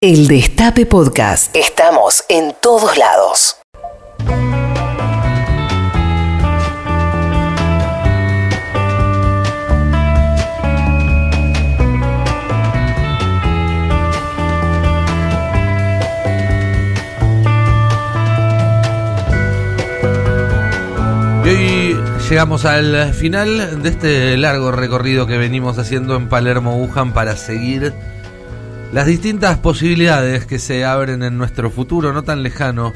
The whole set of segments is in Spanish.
El Destape Podcast. Estamos en todos lados. Y hoy llegamos al final de este largo recorrido que venimos haciendo en Palermo Wuhan para seguir las distintas posibilidades que se abren en nuestro futuro no tan lejano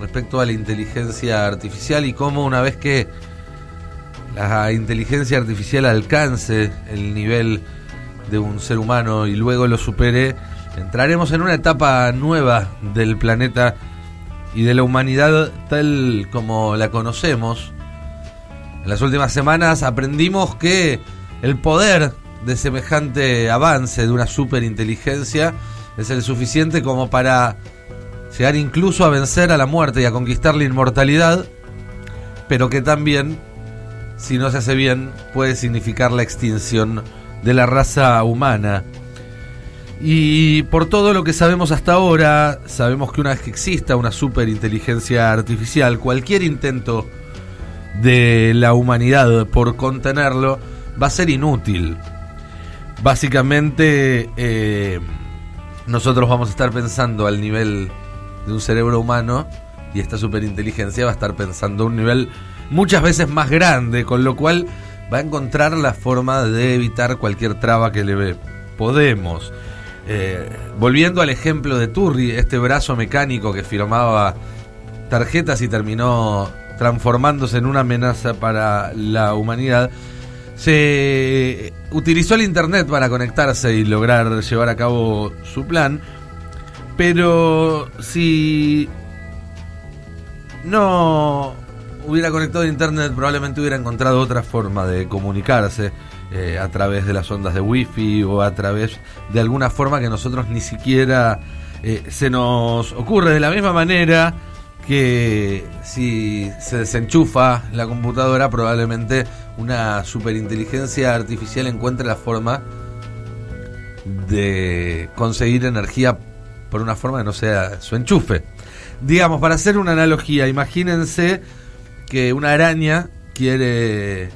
respecto a la inteligencia artificial y cómo una vez que la inteligencia artificial alcance el nivel de un ser humano y luego lo supere, entraremos en una etapa nueva del planeta y de la humanidad tal como la conocemos. En las últimas semanas aprendimos que el poder de semejante avance de una superinteligencia es el suficiente como para llegar incluso a vencer a la muerte y a conquistar la inmortalidad, pero que también, si no se hace bien, puede significar la extinción de la raza humana. Y por todo lo que sabemos hasta ahora, sabemos que una vez que exista una superinteligencia artificial, cualquier intento de la humanidad por contenerlo va a ser inútil. Básicamente, eh, nosotros vamos a estar pensando al nivel de un cerebro humano y esta superinteligencia va a estar pensando a un nivel muchas veces más grande, con lo cual va a encontrar la forma de evitar cualquier traba que le ve. Podemos. Eh, volviendo al ejemplo de Turri, este brazo mecánico que firmaba tarjetas y terminó transformándose en una amenaza para la humanidad, se utilizó el Internet para conectarse y lograr llevar a cabo su plan, pero si no hubiera conectado a Internet probablemente hubiera encontrado otra forma de comunicarse eh, a través de las ondas de Wi-Fi o a través de alguna forma que nosotros ni siquiera eh, se nos ocurre. De la misma manera que si se desenchufa la computadora, probablemente una superinteligencia artificial encuentre la forma de conseguir energía por una forma que no sea su enchufe. Digamos, para hacer una analogía, imagínense que una araña quiere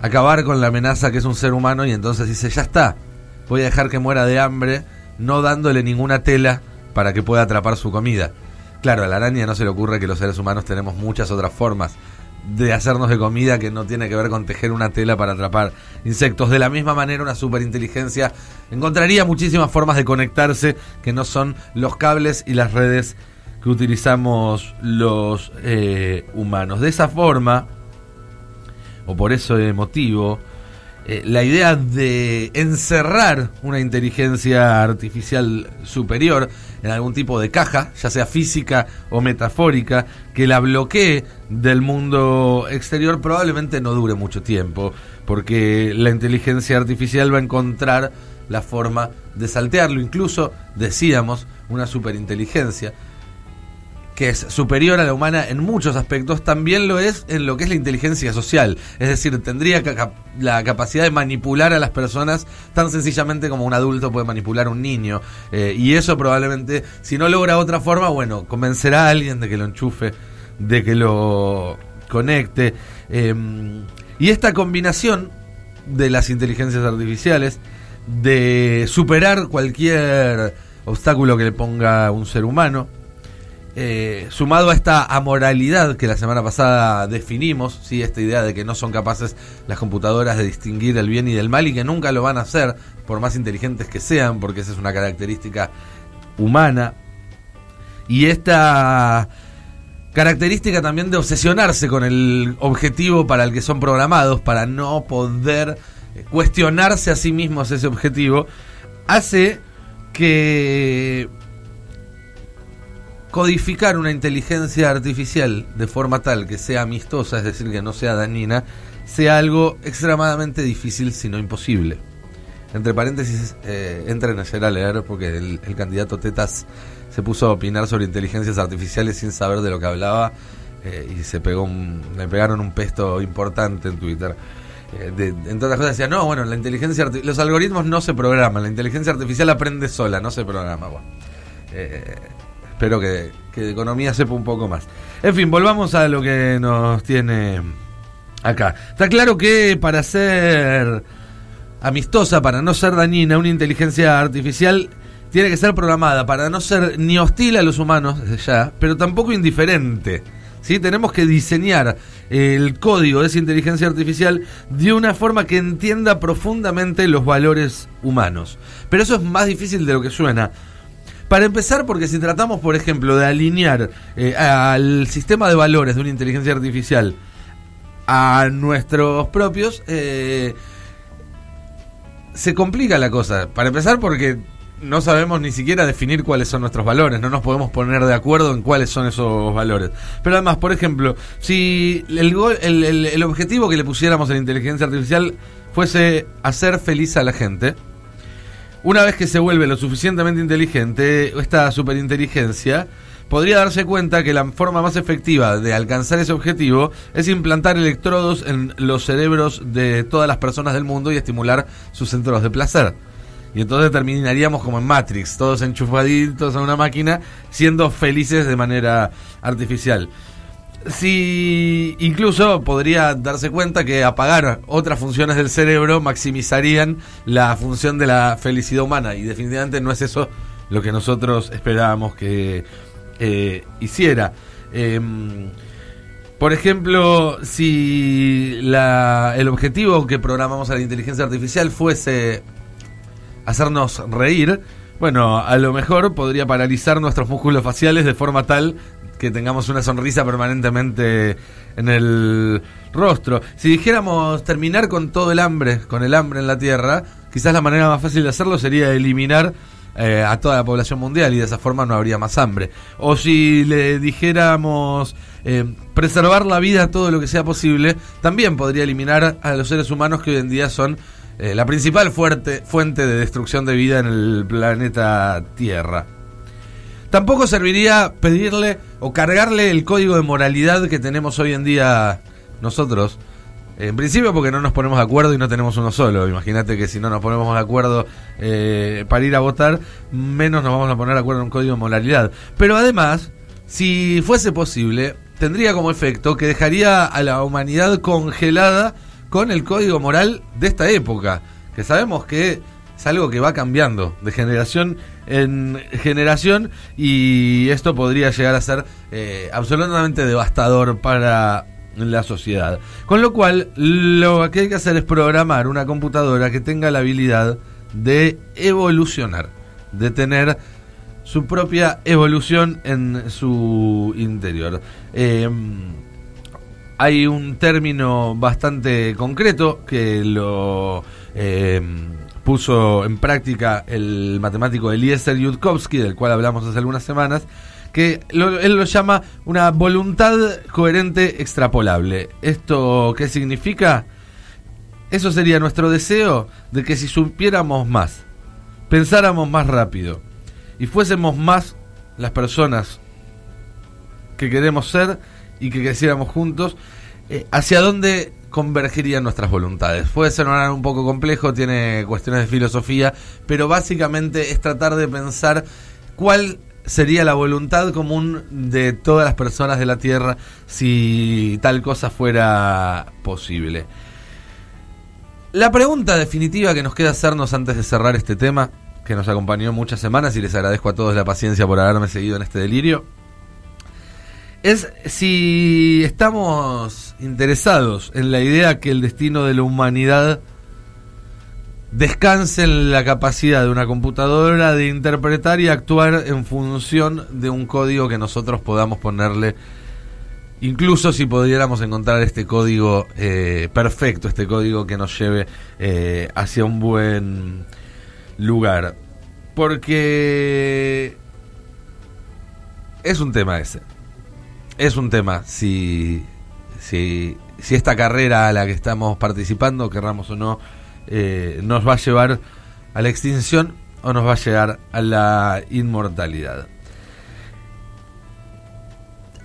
acabar con la amenaza que es un ser humano y entonces dice, ya está, voy a dejar que muera de hambre, no dándole ninguna tela para que pueda atrapar su comida. Claro, a la araña no se le ocurre que los seres humanos tenemos muchas otras formas de hacernos de comida que no tiene que ver con tejer una tela para atrapar insectos. De la misma manera, una superinteligencia encontraría muchísimas formas de conectarse que no son los cables y las redes que utilizamos los eh, humanos. De esa forma, o por ese motivo, eh, la idea de encerrar una inteligencia artificial superior en algún tipo de caja, ya sea física o metafórica, que la bloquee del mundo exterior probablemente no dure mucho tiempo, porque la inteligencia artificial va a encontrar la forma de saltearlo, incluso decíamos una superinteligencia que es superior a la humana en muchos aspectos, también lo es en lo que es la inteligencia social. Es decir, tendría la capacidad de manipular a las personas tan sencillamente como un adulto puede manipular a un niño. Eh, y eso probablemente, si no logra otra forma, bueno, convencerá a alguien de que lo enchufe, de que lo conecte. Em, y esta combinación de las inteligencias artificiales, de superar cualquier obstáculo que le ponga un ser humano, eh, sumado a esta amoralidad que la semana pasada definimos, ¿sí? esta idea de que no son capaces las computadoras de distinguir el bien y del mal y que nunca lo van a hacer, por más inteligentes que sean, porque esa es una característica humana. Y esta característica también de obsesionarse con el objetivo para el que son programados, para no poder cuestionarse a sí mismos ese objetivo, hace que codificar una inteligencia artificial de forma tal que sea amistosa, es decir, que no sea dañina, sea algo extremadamente difícil, si no imposible. Entre paréntesis, eh, entren ayer a leer porque el, candidato Tetas se puso a opinar sobre inteligencias artificiales sin saber de lo que hablaba eh, y se pegó un, le pegaron un pesto importante en Twitter. eh, entre otras cosas decía, no, bueno, la inteligencia los algoritmos no se programan, la inteligencia artificial aprende sola, no se programa. Eh, espero que, que de economía sepa un poco más. En fin, volvamos a lo que nos tiene acá. Está claro que para ser amistosa, para no ser dañina, una inteligencia artificial tiene que ser programada para no ser ni hostil a los humanos ya, pero tampoco indiferente. ¿sí? Tenemos que diseñar el código de esa inteligencia artificial de una forma que entienda profundamente los valores humanos. Pero eso es más difícil de lo que suena. Para empezar, porque si tratamos, por ejemplo, de alinear eh, al sistema de valores de una inteligencia artificial a nuestros propios, eh, se complica la cosa. Para empezar, porque no sabemos ni siquiera definir cuáles son nuestros valores, no nos podemos poner de acuerdo en cuáles son esos valores. Pero además, por ejemplo, si el, el, objetivo que le pusiéramos a la inteligencia artificial fuese hacer feliz a la gente, una vez que se vuelve lo suficientemente inteligente, esta superinteligencia, podría darse cuenta que la forma más efectiva de alcanzar ese objetivo es implantar electrodos en los cerebros de todas las personas del mundo y estimular sus centros de placer. Y entonces terminaríamos como en Matrix, todos enchufaditos a una máquina, siendo felices de manera artificial. Si incluso podría darse cuenta que apagar otras funciones del cerebro maximizarían la función de la felicidad humana. Y definitivamente no es eso lo que nosotros esperábamos que eh, hiciera. Em, por ejemplo, si la, el objetivo que programamos a la inteligencia artificial fuese hacernos reír, bueno, a lo mejor podría paralizar nuestros músculos faciales de forma tal que tengamos una sonrisa permanentemente en el rostro. Si dijéramos terminar con todo el hambre, con el hambre en la Tierra, quizás la manera más fácil de hacerlo sería eliminar eh, a toda la población mundial y de esa forma no habría más hambre. O si le dijéramos eh, preservar la vida todo lo que sea posible, también podría eliminar a los seres humanos que hoy en día son eh, la principal fuente de destrucción de vida en el planeta Tierra. Tampoco serviría pedirle o cargarle el código de moralidad que tenemos hoy en día nosotros. En principio porque no nos ponemos de acuerdo y no tenemos uno solo. Imagínate que si no nos ponemos de acuerdo eh, para ir a votar, menos nos vamos a poner de acuerdo en un código de moralidad. Pero además, si fuese posible, tendría como efecto que dejaría a la humanidad congelada con el código moral de esta época, que sabemos que es algo que va cambiando de generación en generación y esto podría llegar a ser eh, absolutamente devastador para la sociedad. Con lo cual, lo que hay que hacer es programar una computadora que tenga la habilidad de evolucionar, de tener su propia evolución en su interior. Eh, hay un término bastante concreto que lo eh, puso en práctica el matemático Eliezer Yudkowsky, del cual hablamos hace algunas semanas, que él lo llama una voluntad coherente extrapolable. ¿Esto qué significa? Eso sería nuestro deseo de que si supiéramos más, pensáramos más rápido y fuésemos más las personas que queremos ser, y que creciéramos juntos, eh, ¿hacia dónde convergirían nuestras voluntades? Puede ser un poco complejo, tiene cuestiones de filosofía, pero básicamente es tratar de pensar cuál sería la voluntad común de todas las personas de la Tierra si tal cosa fuera posible. La pregunta definitiva que nos queda hacernos antes de cerrar este tema, que nos acompañó muchas semanas y les agradezco a todos la paciencia por haberme seguido en este delirio, es si estamos interesados en la idea que el destino de la humanidad descanse en la capacidad de una computadora de interpretar y actuar en función de un código que nosotros podamos ponerle, incluso si pudiéramos encontrar este código eh, perfecto, este código que nos lleve eh, hacia un buen lugar. Porque es un tema ese es un tema. Si, si, si esta carrera a la que estamos participando, querramos o no, eh, nos va a llevar a la extinción o nos va a llegar a la inmortalidad.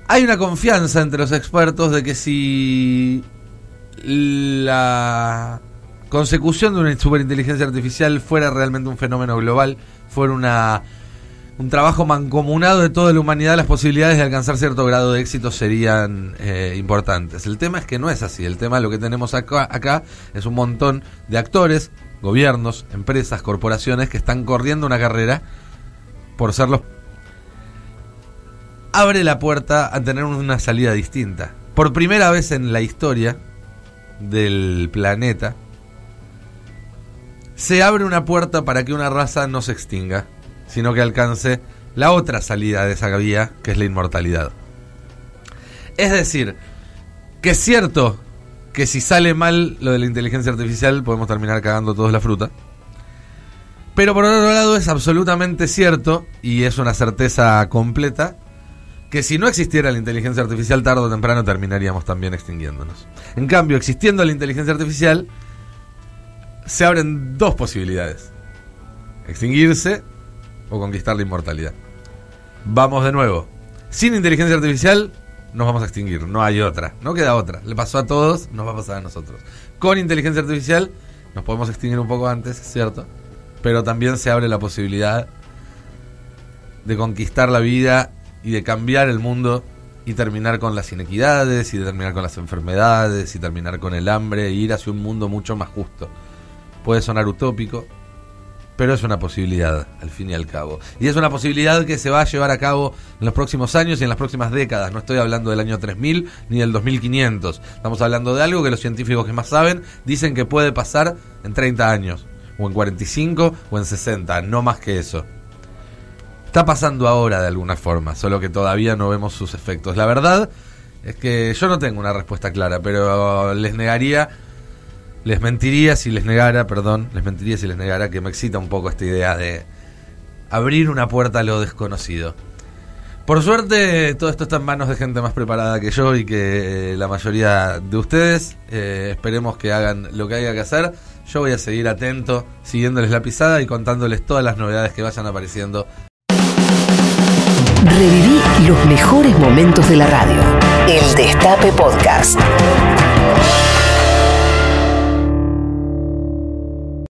Hay una confianza entre los expertos de que si la consecución de una superinteligencia artificial fuera realmente un fenómeno global, fuera una un trabajo mancomunado de toda la humanidad, las posibilidades de alcanzar cierto grado de éxito serían eh, importantes. El tema es que no es así. El tema, lo que tenemos acá, acá es un montón de actores, gobiernos, empresas, corporaciones que están corriendo una carrera por ser los... Abre la puerta a tener una salida distinta. Por primera vez en la historia del planeta, se abre una puerta para que una raza no se extinga sino que alcance la otra salida de esa vía, que es la inmortalidad. Es decir, que es cierto que si sale mal lo de la inteligencia artificial podemos terminar cagando todos la fruta. Pero por otro lado es absolutamente cierto, y es una certeza completa, que si no existiera la inteligencia artificial tarde o temprano terminaríamos también extinguiéndonos. En cambio, existiendo la inteligencia artificial, se abren dos posibilidades. Extinguirse o conquistar la inmortalidad. Vamos de nuevo. Sin inteligencia artificial nos vamos a extinguir, no hay otra, no queda otra. Le pasó a todos, nos va a pasar a nosotros. Con inteligencia artificial nos podemos extinguir un poco antes, cierto, pero también se abre la posibilidad de conquistar la vida y de cambiar el mundo y terminar con las inequidades y de terminar con las enfermedades y terminar con el hambre e ir hacia un mundo mucho más justo. Puede sonar utópico, pero es una posibilidad, al fin y al cabo. Y es una posibilidad que se va a llevar a cabo en los próximos años y en las próximas décadas. No estoy hablando del año 3000 ni del 2500. Estamos hablando de algo que los científicos que más saben dicen que puede pasar en 30 años, o en 45, o en 60, no más que eso. Está pasando ahora de alguna forma, solo que todavía no vemos sus efectos. La verdad es que yo no tengo una respuesta clara, pero les negaría les mentiría si les negara, perdón, les mentiría si les negara que me excita un poco esta idea de abrir una puerta a lo desconocido. Por suerte, todo esto está en manos de gente más preparada que yo y que la mayoría de ustedes. Eh, esperemos que hagan lo que haya que hacer. Yo voy a seguir atento, siguiéndoles la pisada y contándoles todas las novedades que vayan apareciendo. Reviví los mejores momentos de la radio. El Destape Podcast.